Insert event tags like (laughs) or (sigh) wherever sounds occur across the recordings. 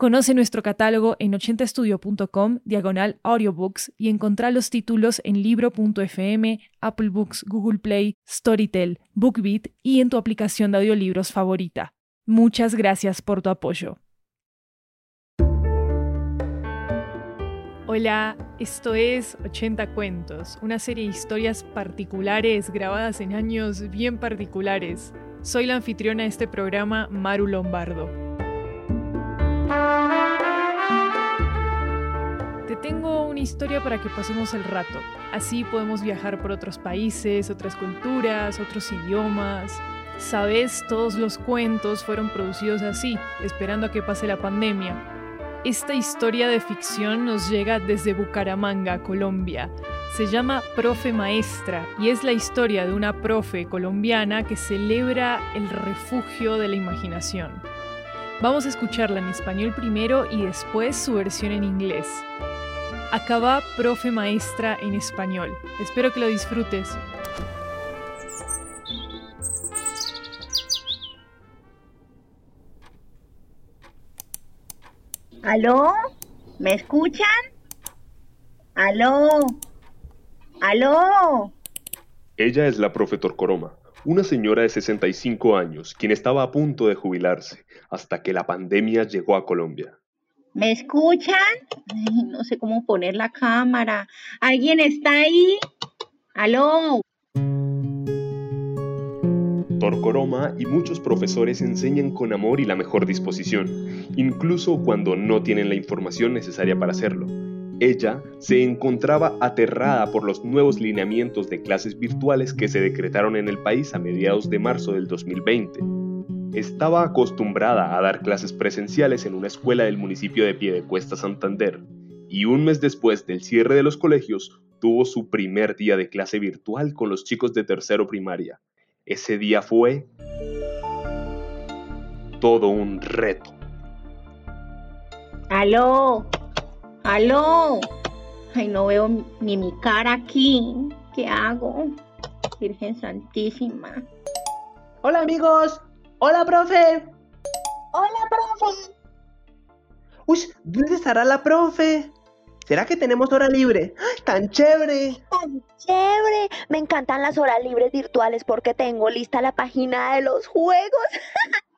Conoce nuestro catálogo en 80estudio.com, diagonal audiobooks, y encontrá los títulos en libro.fm, Apple Books, Google Play, Storytel, BookBeat y en tu aplicación de audiolibros favorita. Muchas gracias por tu apoyo. Hola, esto es 80 Cuentos, una serie de historias particulares grabadas en años bien particulares. Soy la anfitriona de este programa, Maru Lombardo. Te tengo una historia para que pasemos el rato. Así podemos viajar por otros países, otras culturas, otros idiomas. Sabes, todos los cuentos fueron producidos así, esperando a que pase la pandemia. Esta historia de ficción nos llega desde Bucaramanga, Colombia. Se llama Profe Maestra y es la historia de una profe colombiana que celebra el refugio de la imaginación. Vamos a escucharla en español primero y después su versión en inglés. Acaba Profe Maestra en español. Espero que lo disfrutes. ¿Aló? ¿Me escuchan? ¿Aló? ¿Aló? Ella es la profe Torcoroma, una señora de 65 años, quien estaba a punto de jubilarse hasta que la pandemia llegó a Colombia. ¿Me escuchan? no sé cómo poner la cámara. ¿Alguien está ahí? ¿Aló? Torcoroma y muchos profesores enseñan con amor y la mejor disposición, incluso cuando no tienen la información necesaria para hacerlo. Ella se encontraba aterrada por los nuevos lineamientos de clases virtuales que se decretaron en el país a mediados de marzo del 2020 estaba acostumbrada a dar clases presenciales en una escuela del municipio de Piedecuesta, Santander, y un mes después del cierre de los colegios, tuvo su primer día de clase virtual con los chicos de tercero primaria. Ese día fue todo un reto. ¡Aló! ¡Aló! Ay, no veo ni mi cara aquí. ¿Qué hago? Virgen Santísima. Hola amigos, Hola, profe. Hola, profe. Uy, ¿dónde estará la profe? ¿Será que tenemos hora libre? ¡Tan chévere! ¡Tan chévere! Me encantan las horas libres virtuales porque tengo lista la página de los juegos.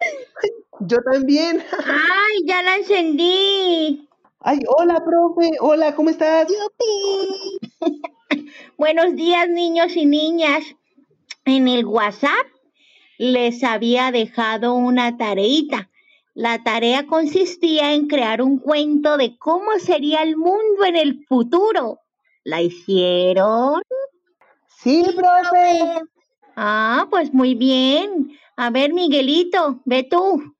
(laughs) Yo también. ¡Ay, ya la encendí! ¡Ay, hola, profe! Hola, ¿cómo estás? ¡Yupi! Buenos días, niños y niñas. En el WhatsApp les había dejado una tareita. La tarea consistía en crear un cuento de cómo sería el mundo en el futuro. ¿La hicieron? Sí, profe. Ah, pues muy bien. A ver, Miguelito, ve tú.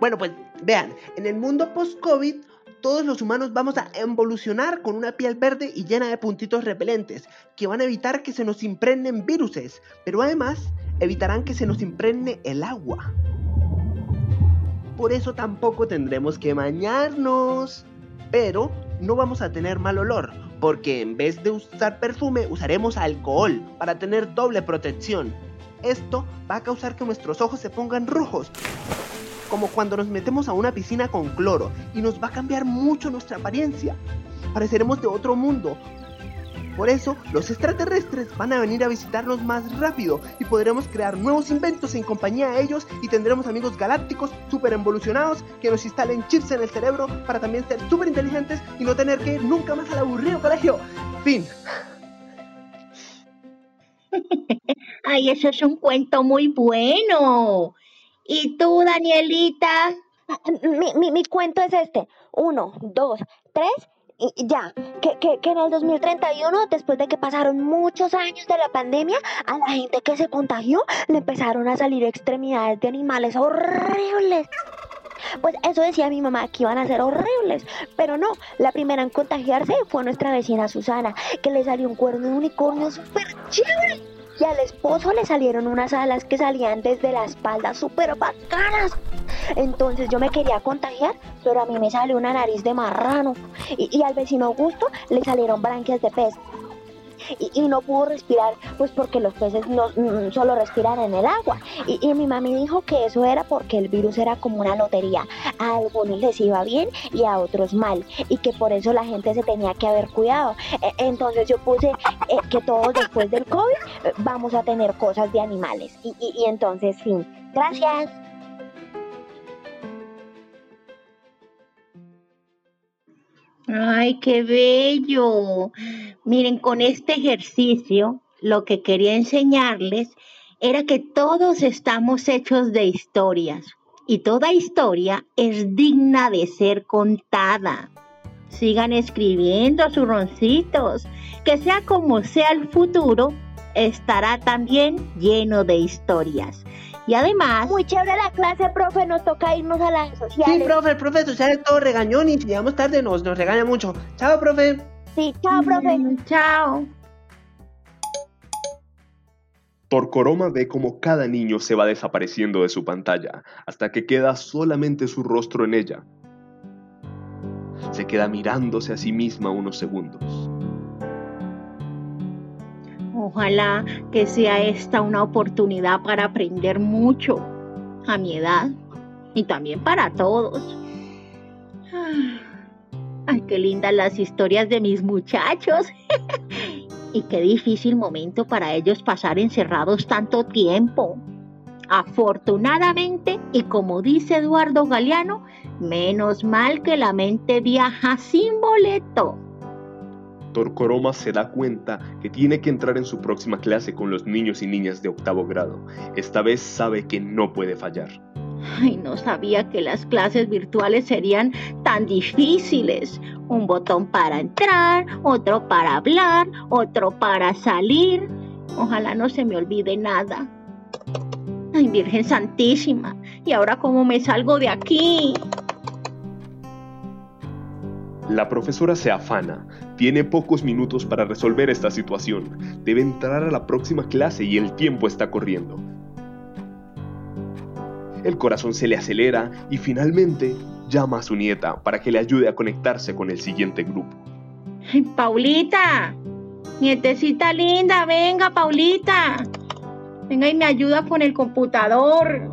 Bueno, pues vean, en el mundo post-COVID todos los humanos vamos a evolucionar con una piel verde y llena de puntitos repelentes, que van a evitar que se nos impregnen viruses, pero además evitarán que se nos impregne el agua. Por eso tampoco tendremos que bañarnos. Pero no vamos a tener mal olor, porque en vez de usar perfume usaremos alcohol para tener doble protección. Esto va a causar que nuestros ojos se pongan rojos, como cuando nos metemos a una piscina con cloro y nos va a cambiar mucho nuestra apariencia. Pareceremos de otro mundo. Por eso, los extraterrestres van a venir a visitarnos más rápido y podremos crear nuevos inventos en compañía de ellos y tendremos amigos galácticos super evolucionados que nos instalen chips en el cerebro para también ser súper inteligentes y no tener que ir nunca más al aburrido colegio. Fin. (laughs) Ay, eso es un cuento muy bueno. ¿Y tú, Danielita? Mi, mi, cuento es este. Uno, dos, tres y ya. Que, que, que en el 2031, después de que pasaron muchos años de la pandemia, a la gente que se contagió le empezaron a salir extremidades de animales horribles. Pues eso decía mi mamá, que iban a ser horribles. Pero no, la primera en contagiarse fue nuestra vecina Susana, que le salió un cuerno de unicornio súper chévere. Y al esposo le salieron unas alas que salían desde la espalda súper bacanas. Entonces yo me quería contagiar, pero a mí me salió una nariz de marrano. Y, y al vecino Augusto le salieron branquias de pez y, y no pudo respirar, pues porque los peces no mm, solo respiran en el agua. Y, y mi mami dijo que eso era porque el virus era como una lotería. A algunos les iba bien y a otros mal. Y que por eso la gente se tenía que haber cuidado. E- entonces yo puse eh, que todos después del COVID eh, vamos a tener cosas de animales. Y, y, y entonces, fin. Gracias. Ay, qué bello. Miren, con este ejercicio lo que quería enseñarles era que todos estamos hechos de historias y toda historia es digna de ser contada. Sigan escribiendo sus roncitos, que sea como sea el futuro, estará también lleno de historias. Y además, Muy chévere la clase, profe. Nos toca irnos a las Sí, sociales. profe, el profe social es todo regañón y si llegamos tarde nos, nos regaña mucho. Chao, profe. Sí, chao, profe. Mm, chao. Torcoroma ve cómo cada niño se va desapareciendo de su pantalla hasta que queda solamente su rostro en ella. Se queda mirándose a sí misma unos segundos. Ojalá que sea esta una oportunidad para aprender mucho a mi edad y también para todos. Ah, Ay, qué lindas las historias de mis muchachos. (laughs) y qué difícil momento para ellos pasar encerrados tanto tiempo. Afortunadamente, y como dice Eduardo Galeano, menos mal que la mente viaja sin boleto. Torcoroma se da cuenta que tiene que entrar en su próxima clase con los niños y niñas de octavo grado. Esta vez sabe que no puede fallar. Ay, no sabía que las clases virtuales serían tan difíciles. Un botón para entrar, otro para hablar, otro para salir. Ojalá no se me olvide nada. Ay, Virgen Santísima, ¿y ahora cómo me salgo de aquí? La profesora se afana. Tiene pocos minutos para resolver esta situación. Debe entrar a la próxima clase y el tiempo está corriendo. El corazón se le acelera y finalmente llama a su nieta para que le ayude a conectarse con el siguiente grupo. Paulita, nietecita linda, venga, Paulita. Venga y me ayuda con el computador.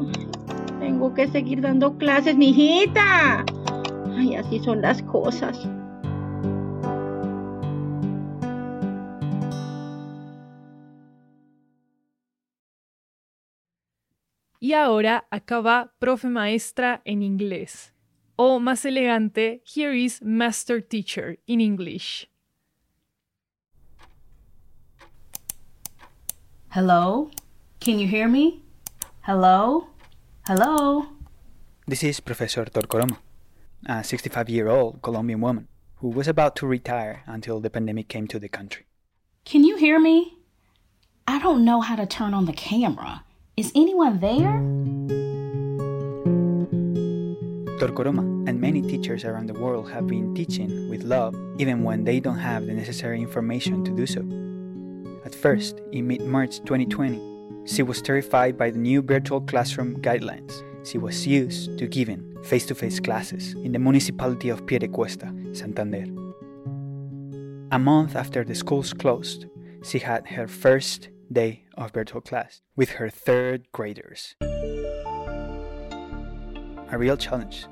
Tengo que seguir dando clases, mijita. Ay, así son las cosas. Y ahora acá va profe maestra en inglés. O más elegante, here is master teacher in English. Hello? Can you hear me? Hello? Hello? This is Professor Torcoroma, a 65 year old Colombian woman who was about to retire until the pandemic came to the country. Can you hear me? I don't know how to turn on the camera. Is anyone there? Torcoroma and many teachers around the world have been teaching with love even when they don't have the necessary information to do so. At first, in mid March 2020, she was terrified by the new virtual classroom guidelines she was used to giving face to face classes in the municipality of Piedecuesta, Santander. A month after the schools closed, she had her first day of virtual class with her third graders. A real challenge.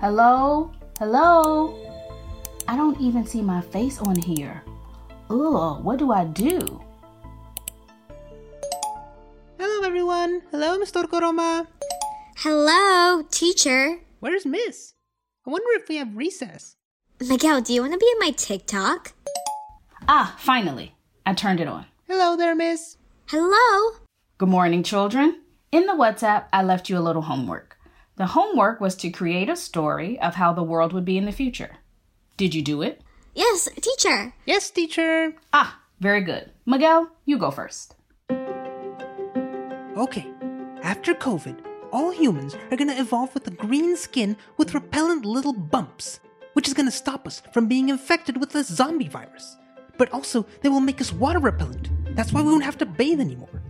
Hello? Hello? I don't even see my face on here. Ugh, what do I do? Hello, everyone. Hello, Mr. Koroma. Hello, teacher. Where's Miss? I wonder if we have recess. Miguel, do you want to be in my TikTok? Ah, finally. I turned it on. Hello there, Miss. Hello. Good morning, children. In the WhatsApp, I left you a little homework. The homework was to create a story of how the world would be in the future. Did you do it? Yes, teacher. Yes, teacher. Ah, very good. Miguel, you go first. Okay. After COVID, all humans are gonna evolve with a green skin with repellent little bumps, which is gonna stop us from being infected with the zombie virus. But also, they will make us water repellent. That's why we won't have to bathe anymore.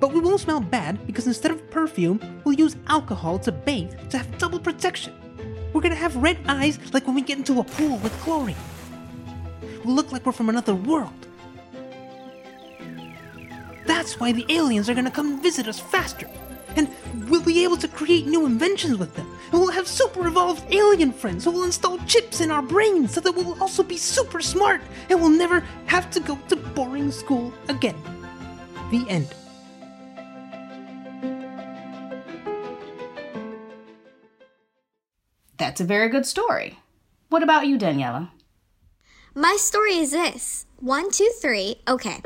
But we won't smell bad because instead of perfume, we'll use alcohol to bathe to have double protection. We're gonna have red eyes like when we get into a pool with chlorine. We'll look like we're from another world. That's why the aliens are gonna come visit us faster. And we'll be able to create new inventions with them. And we'll have super evolved alien friends who will install chips in our brains so that we'll also be super smart and we'll never have to go to boring school again. The end. That's a very good story. What about you, Daniela? My story is this one, two, three. Okay.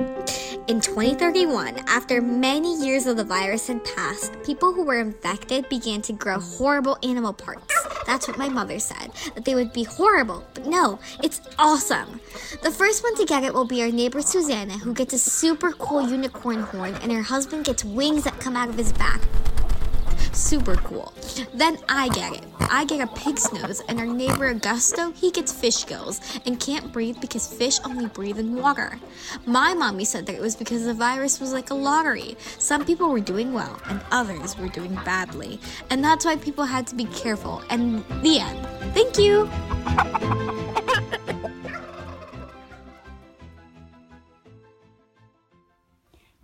In 2031, after many years of the virus had passed, people who were infected began to grow horrible animal parts. That's what my mother said, that they would be horrible. But no, it's awesome. The first one to get it will be our neighbor Susanna, who gets a super cool unicorn horn, and her husband gets wings that come out of his back. Super cool. Then I get it. I get a pig's nose, and our neighbor Augusto, he gets fish gills and can't breathe because fish only breathe in water. My mommy said that it was because the virus was like a lottery. Some people were doing well, and others were doing badly. And that's why people had to be careful. And the end. Thank you.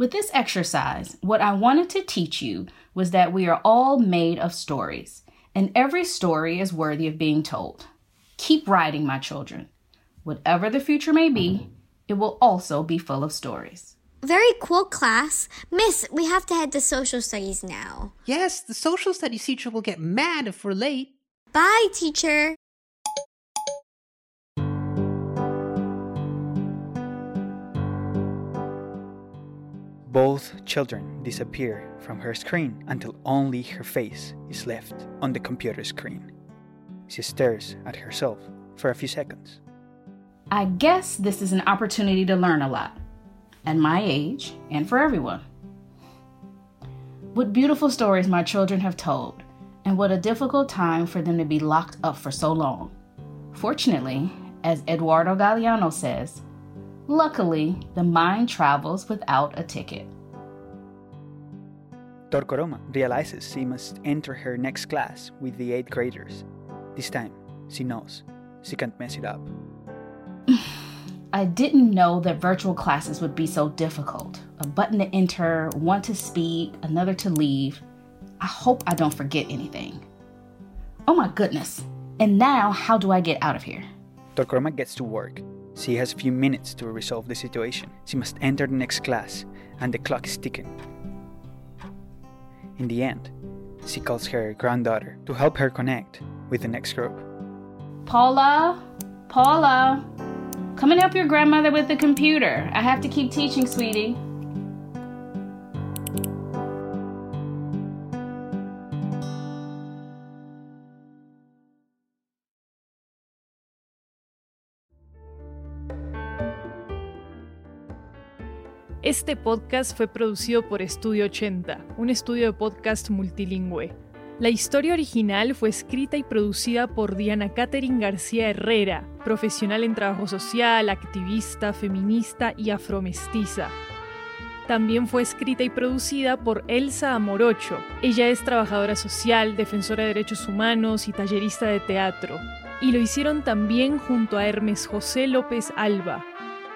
With this exercise, what I wanted to teach you was that we are all made of stories, and every story is worthy of being told. Keep writing, my children. Whatever the future may be, it will also be full of stories. Very cool, class. Miss, we have to head to social studies now. Yes, the social studies teacher will get mad if we're late. Bye, teacher. Both children disappear from her screen until only her face is left on the computer screen. She stares at herself for a few seconds. I guess this is an opportunity to learn a lot, at my age and for everyone. What beautiful stories my children have told, and what a difficult time for them to be locked up for so long. Fortunately, as Eduardo Galeano says, luckily the mind travels without a ticket. Torcoroma realizes she must enter her next class with the 8th graders. This time, she knows she can't mess it up. (sighs) I didn't know that virtual classes would be so difficult. A button to enter, one to speak, another to leave. I hope I don't forget anything. Oh my goodness. And now, how do I get out of here? Torcoroma gets to work. She has a few minutes to resolve the situation. She must enter the next class, and the clock is ticking. In the end, she calls her granddaughter to help her connect with the next group. Paula? Paula? Come and help your grandmother with the computer. I have to keep teaching, sweetie. Este podcast fue producido por Estudio 80, un estudio de podcast multilingüe. La historia original fue escrita y producida por Diana Catherine García Herrera, profesional en trabajo social, activista, feminista y afromestiza. También fue escrita y producida por Elsa Amorocho. Ella es trabajadora social, defensora de derechos humanos y tallerista de teatro. Y lo hicieron también junto a Hermes José López Alba,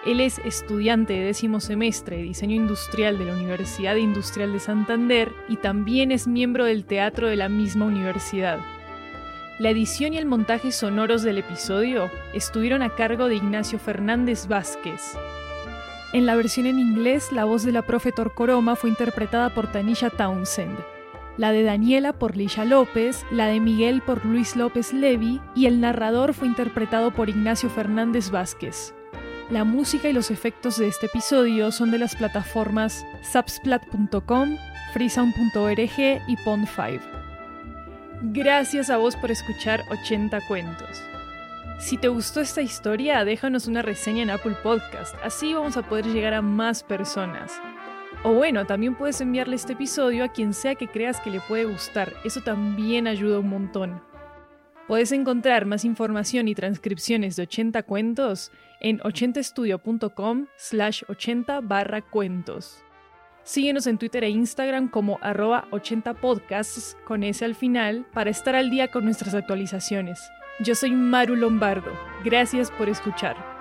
él es estudiante de décimo semestre de diseño industrial de la Universidad Industrial de Santander y también es miembro del teatro de la misma universidad. La edición y el montaje sonoros del episodio estuvieron a cargo de Ignacio Fernández Vázquez. En la versión en inglés, la voz de la profe Torcoroma fue interpretada por Tanisha Townsend, la de Daniela por Lisha López, la de Miguel por Luis López Levy y el narrador fue interpretado por Ignacio Fernández Vázquez. La música y los efectos de este episodio son de las plataformas subsplat.com, freesound.org y Pond5. Gracias a vos por escuchar 80 cuentos. Si te gustó esta historia, déjanos una reseña en Apple Podcast, así vamos a poder llegar a más personas. O bueno, también puedes enviarle este episodio a quien sea que creas que le puede gustar. Eso también ayuda un montón. Puedes encontrar más información y transcripciones de 80 cuentos en 80estudio.com slash 80 barra cuentos. Síguenos en Twitter e Instagram como arroba 80podcasts con ese al final para estar al día con nuestras actualizaciones. Yo soy Maru Lombardo. Gracias por escuchar.